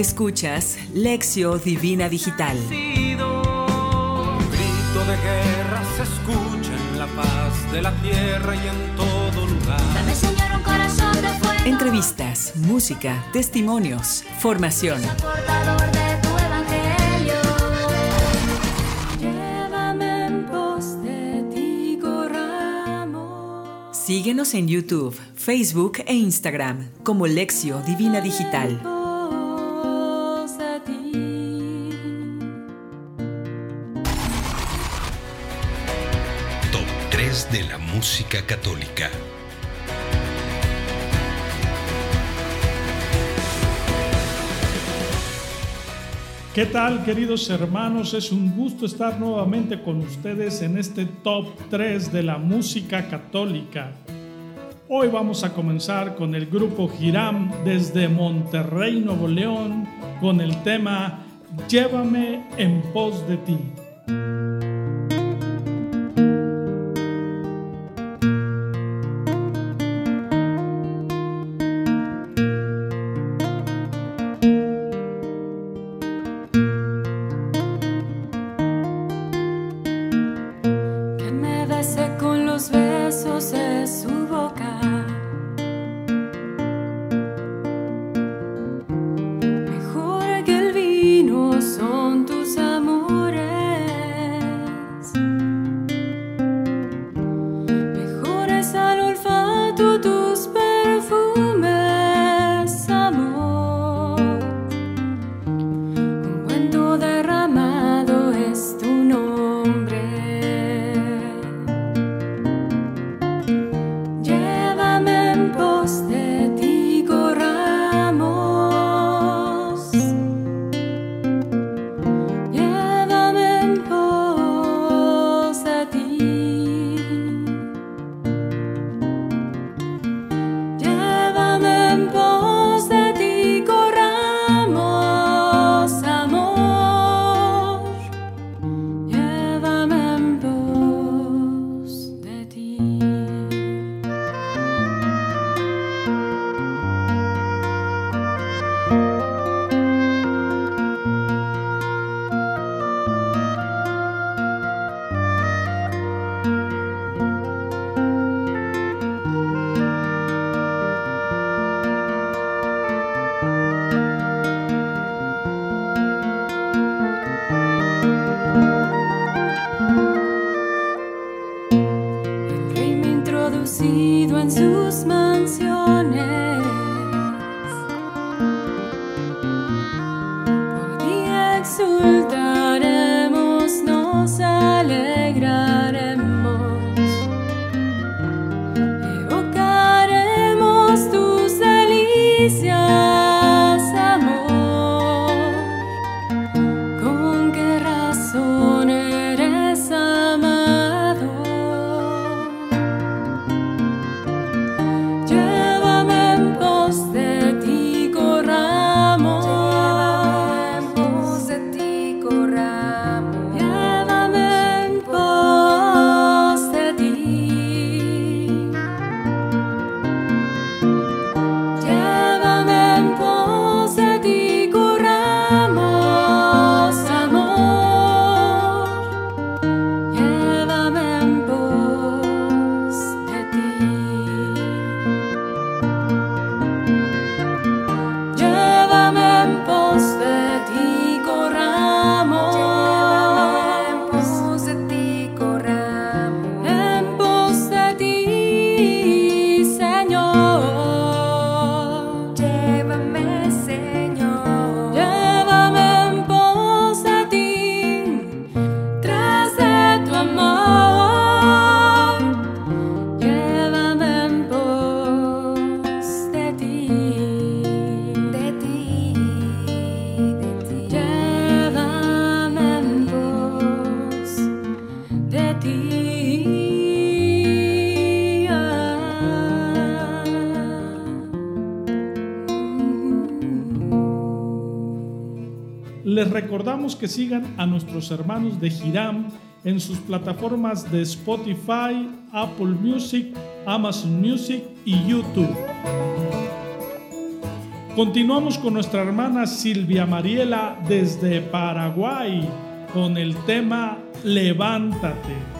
Escuchas Lección Divina Digital. Grito de guerra se escucha en la paz de la tierra y en todo lugar. Dame, Señor, un corazón de fuego. Entrevistas, música, testimonios, formación. Portador de tu evangelio. Llévame en pos de ti, corramos. Síguenos en YouTube, Facebook e Instagram como Lección Divina Digital. De la música católica. ¿Qué tal queridos hermanos? Es un gusto estar nuevamente con ustedes en este top 3 de la música católica. Hoy vamos a comenzar con el grupo Giram desde Monterrey, Nuevo León, con el tema Llévame en pos de ti. Ti recordamos que sigan a nuestros hermanos de Giram en sus plataformas de Spotify, Apple Music, Amazon Music y YouTube. Continuamos con nuestra hermana Silvia Mariela desde Paraguay con el tema Levántate.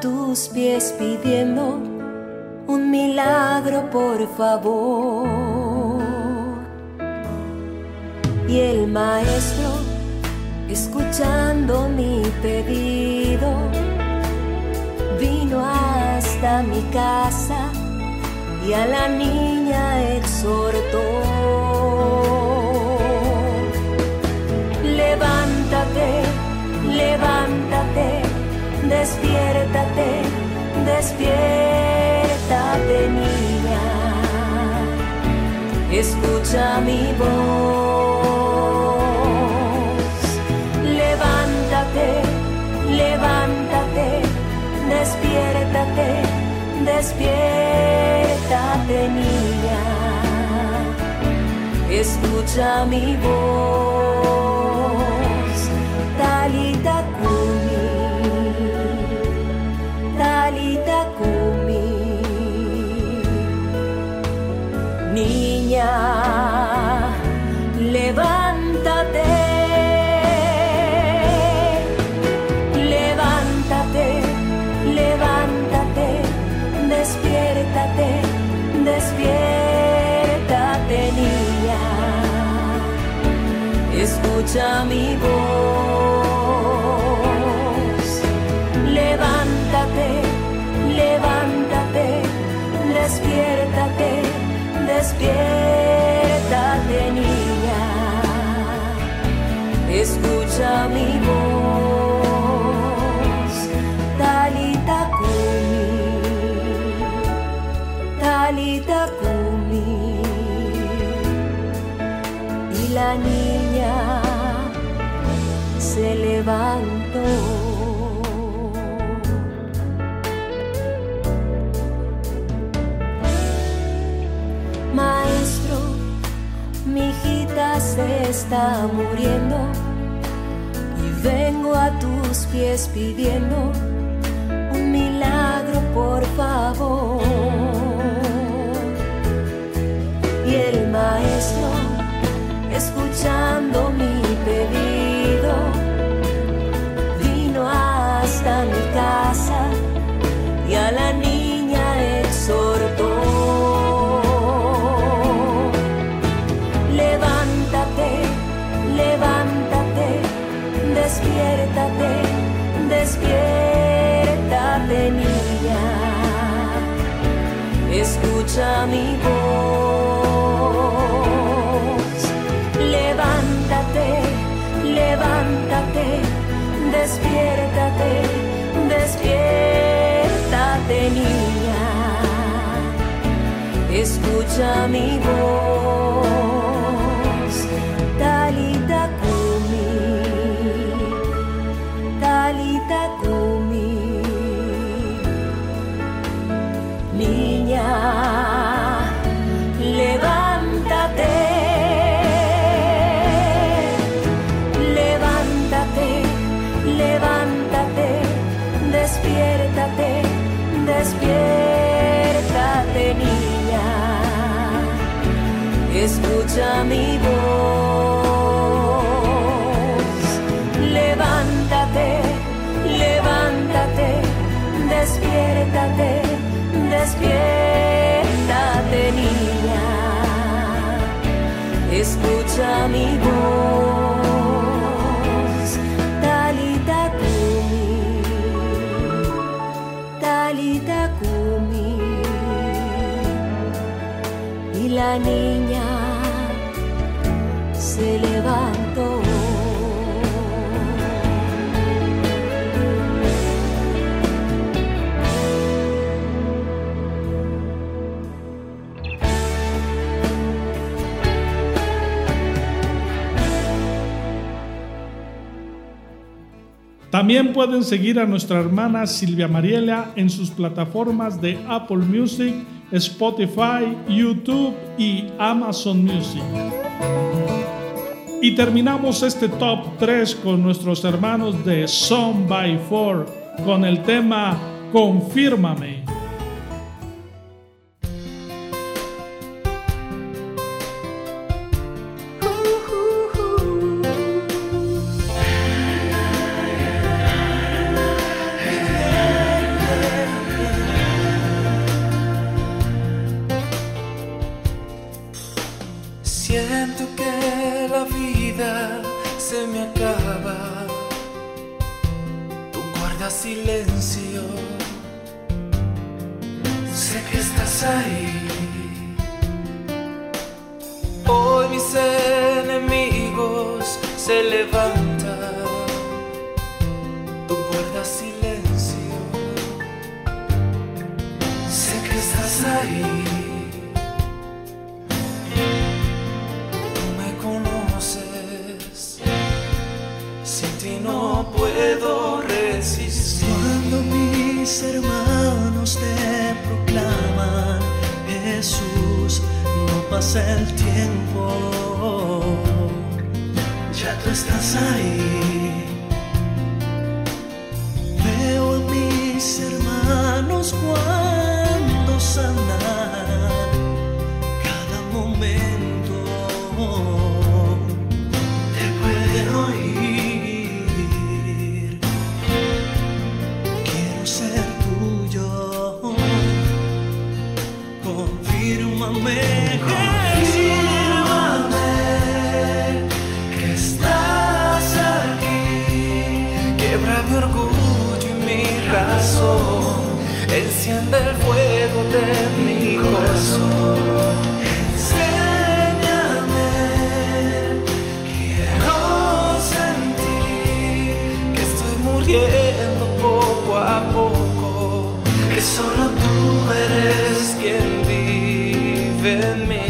Tus pies pidiendo un milagro por favor. Y el maestro, escuchando mi pedido, vino hasta mi casa y a la niña exhortó. levántate, despiértate, despiértate niña, escucha mi voz, levántate, levántate, despiértate, despiértate niña, escucha mi voz. Talita Kumi, niña, levántate. Levántate, levántate, despiértate, despiértate, niña. Escucha mi voz. Está muriendo y vengo a tus pies pidiendo un milagro por favor. Y el maestro, escuchando mi pedido, vino hasta mi casa y a la despiértate, despiértate niña, escucha mi voz, levántate, levántate, despiértate, despiértate niña, escucha mi voz, escucha mi voz, levántate, levántate, despiértate, despiértate niña, escucha mi voz, talita kumi, talita la niña también pueden seguir a nuestra hermana Silvia Mariela en sus plataformas de Apple Music, Spotify, YouTube y Amazon Music. Y terminamos este top 3 con nuestros hermanos de Song by Four con el tema Confírmame. silencio. Sé que estás ahí. Hoy mis enemigos se levantan. Tú guardas silencio. Sé que estás ahí. Tú me conoces. Sin ti no puedo mis hermanos te proclaman, Jesús, no pasa el tiempo, ya tú estás ahí. Veo a mis hermanos cuando Me estás aquí, quebra mi orgullo y mi razón, enciende el fuego de mi corazón. Enséñame, quiero sentir que estoy muriendo poco a poco, que solo tú eres quien With me.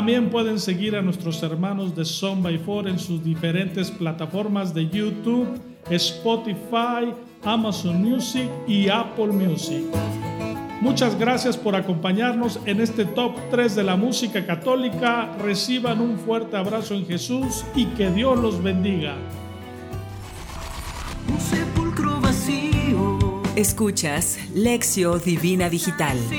También pueden seguir a nuestros hermanos de Son by Four en sus diferentes plataformas de YouTube, Spotify, Amazon Music y Apple Music. Muchas gracias por acompañarnos en este top 3 de la música católica. Reciban un fuerte abrazo en Jesús y que Dios los bendiga. Un sepulcro vacío. Escuchas Lección Divina Digital. Un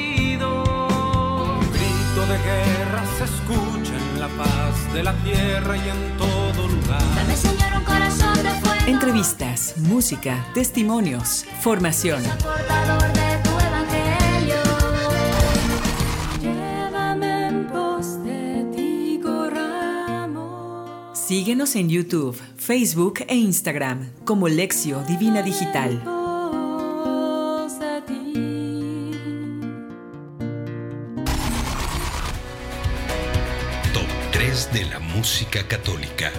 grito de guerra se escucha en la paz de la tierra y en todo lugar. Dame, Señor, un corazón de fuego. Entrevistas, música, testimonios, formación. Portador de tu evangelio. Llévame en pos de ti, corramos. Síguenos en YouTube, Facebook e Instagram como Lección Divina Digital. De la música católica.